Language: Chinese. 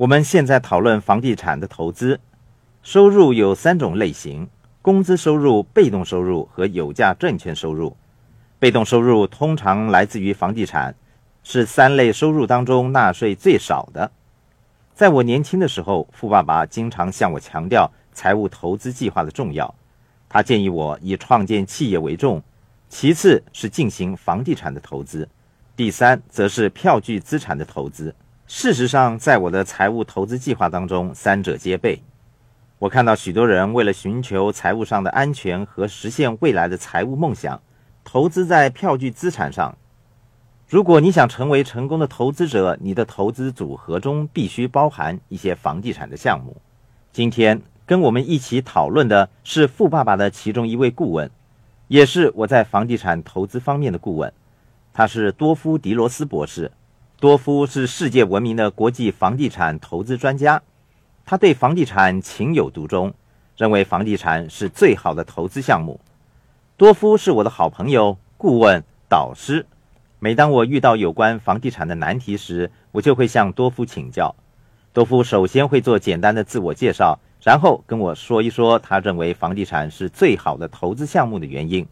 我们现在讨论房地产的投资收入有三种类型：工资收入、被动收入和有价证券收入。被动收入通常来自于房地产，是三类收入当中纳税最少的。在我年轻的时候，富爸爸经常向我强调财务投资计划的重要。他建议我以创建企业为重，其次是进行房地产的投资，第三则是票据资产的投资。事实上，在我的财务投资计划当中，三者皆备。我看到许多人为了寻求财务上的安全和实现未来的财务梦想。投资在票据资产上。如果你想成为成功的投资者，你的投资组合中必须包含一些房地产的项目。今天跟我们一起讨论的是富爸爸的其中一位顾问，也是我在房地产投资方面的顾问。他是多夫·迪罗斯博士。多夫是世界闻名的国际房地产投资专家，他对房地产情有独钟，认为房地产是最好的投资项目。多夫是我的好朋友、顾问、导师。每当我遇到有关房地产的难题时，我就会向多夫请教。多夫首先会做简单的自我介绍，然后跟我说一说他认为房地产是最好的投资项目的原因。